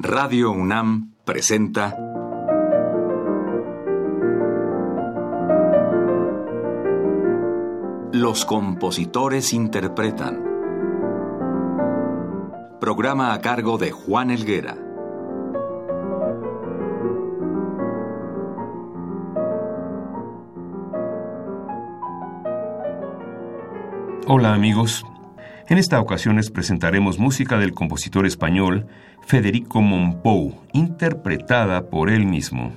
Radio UNAM presenta Los compositores interpretan. Programa a cargo de Juan Elguera. Hola amigos, en esta ocasión les presentaremos música del compositor español Federico Monpou, interpretada por él mismo.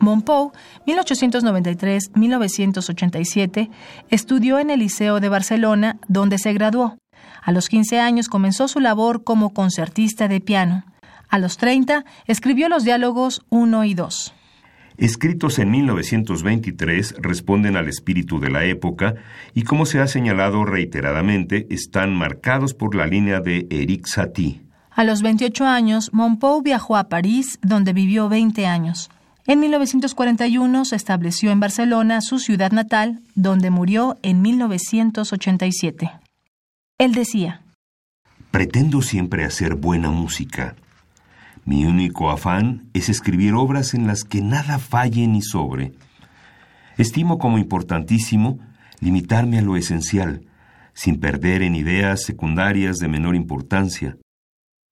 Monpou, 1893-1987, estudió en el Liceo de Barcelona, donde se graduó. A los 15 años comenzó su labor como concertista de piano. A los 30 escribió los diálogos 1 y 2 escritos en 1923, responden al espíritu de la época y, como se ha señalado reiteradamente, están marcados por la línea de Eric Satie. A los 28 años, Monpou viajó a París, donde vivió 20 años. En 1941 se estableció en Barcelona, su ciudad natal, donde murió en 1987. Él decía, Pretendo siempre hacer buena música mi único afán es escribir obras en las que nada falle ni sobre. Estimo como importantísimo limitarme a lo esencial, sin perder en ideas secundarias de menor importancia.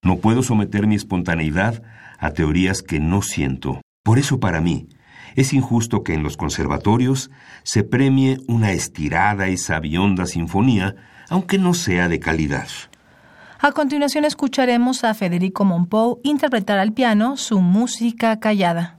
No puedo someter mi espontaneidad a teorías que no siento. Por eso para mí es injusto que en los conservatorios se premie una estirada y sabionda sinfonía, aunque no sea de calidad. A continuación escucharemos a Federico Monpou interpretar al piano su música callada.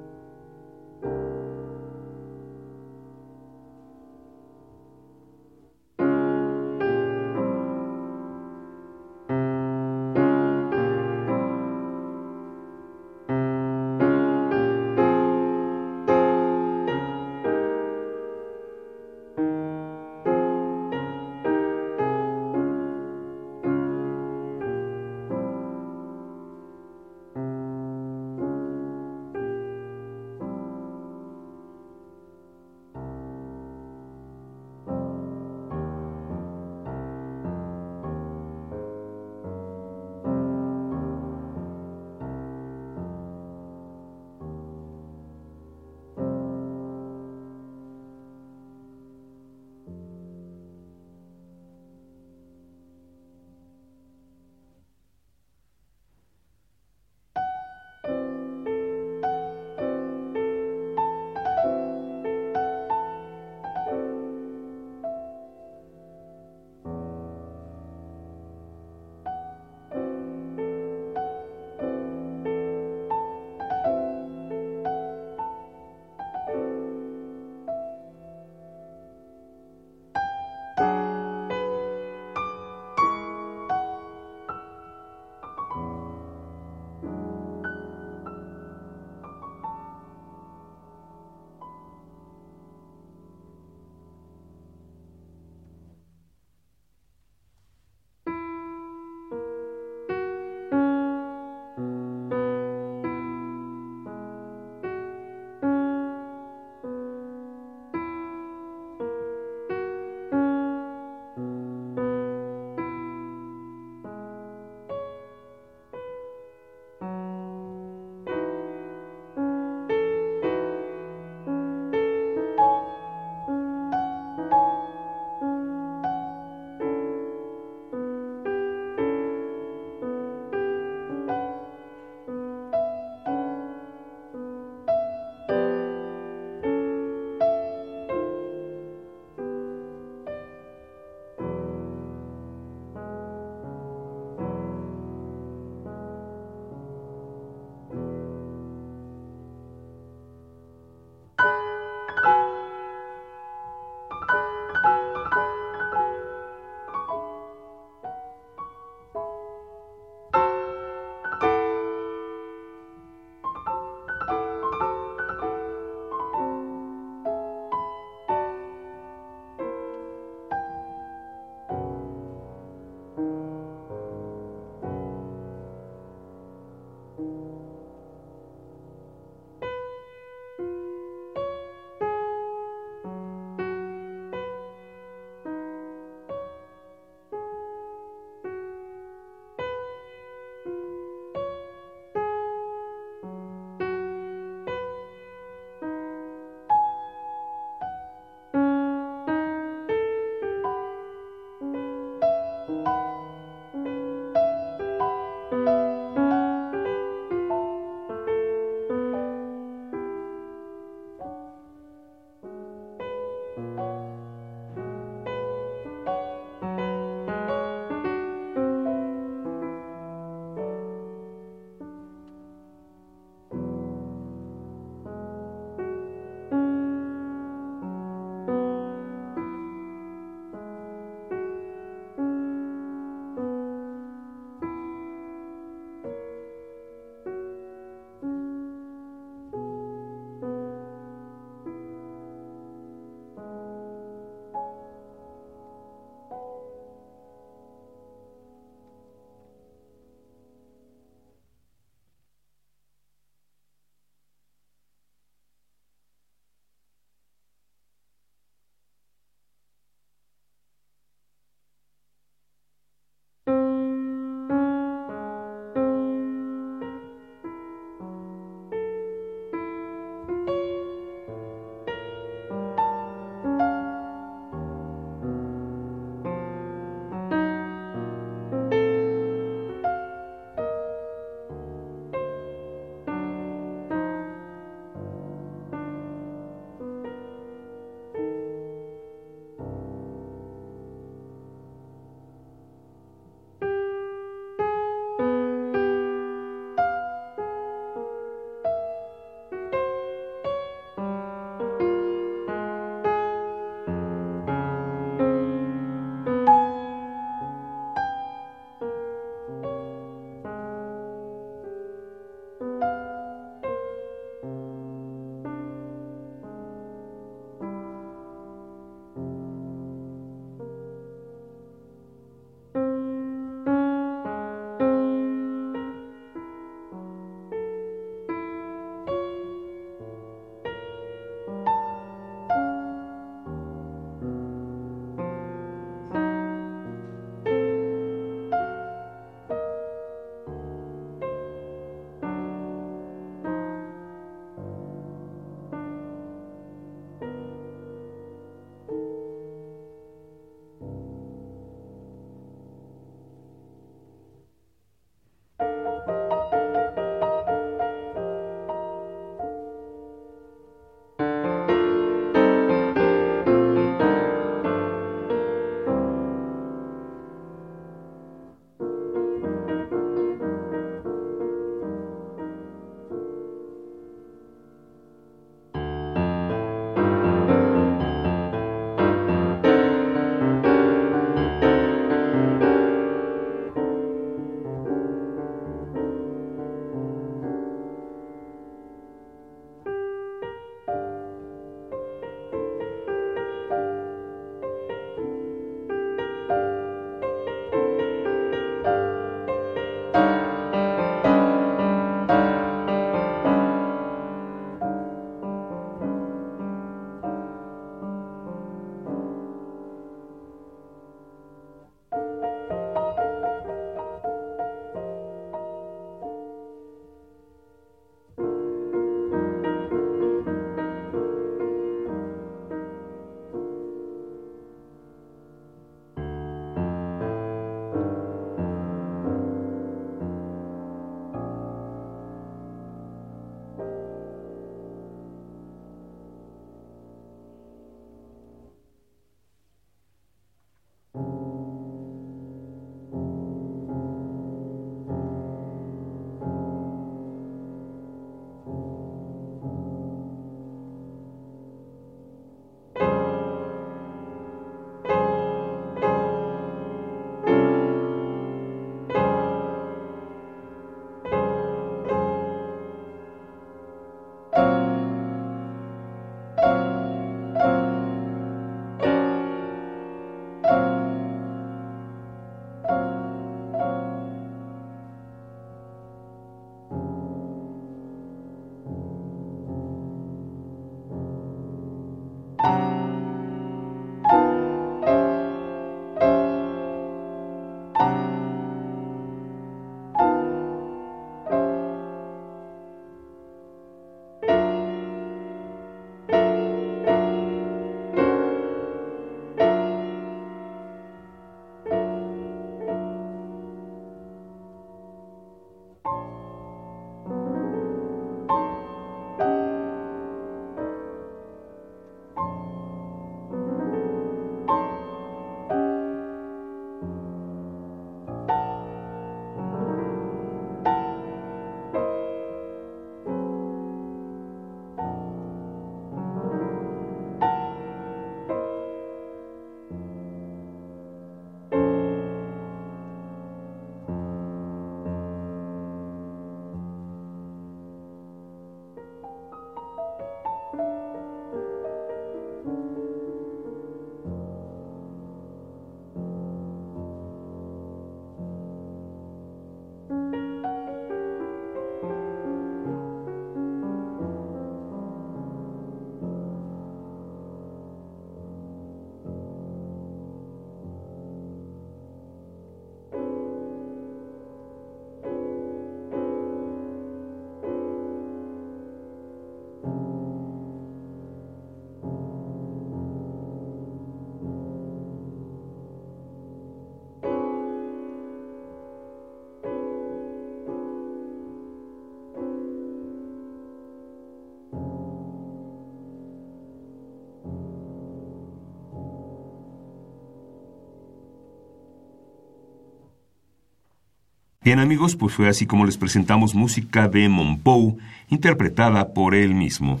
Bien amigos, pues fue así como les presentamos música de Monpou, interpretada por él mismo.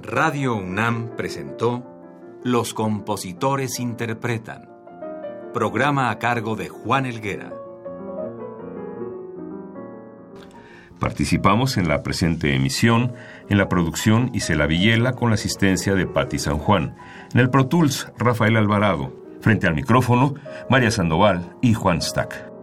Radio UNAM presentó Los compositores interpretan, programa a cargo de Juan Elguera. Participamos en la presente emisión, en la producción Isela Villela con la asistencia de Patti San Juan, en el Pro Tools Rafael Alvarado, frente al micrófono María Sandoval y Juan Stack.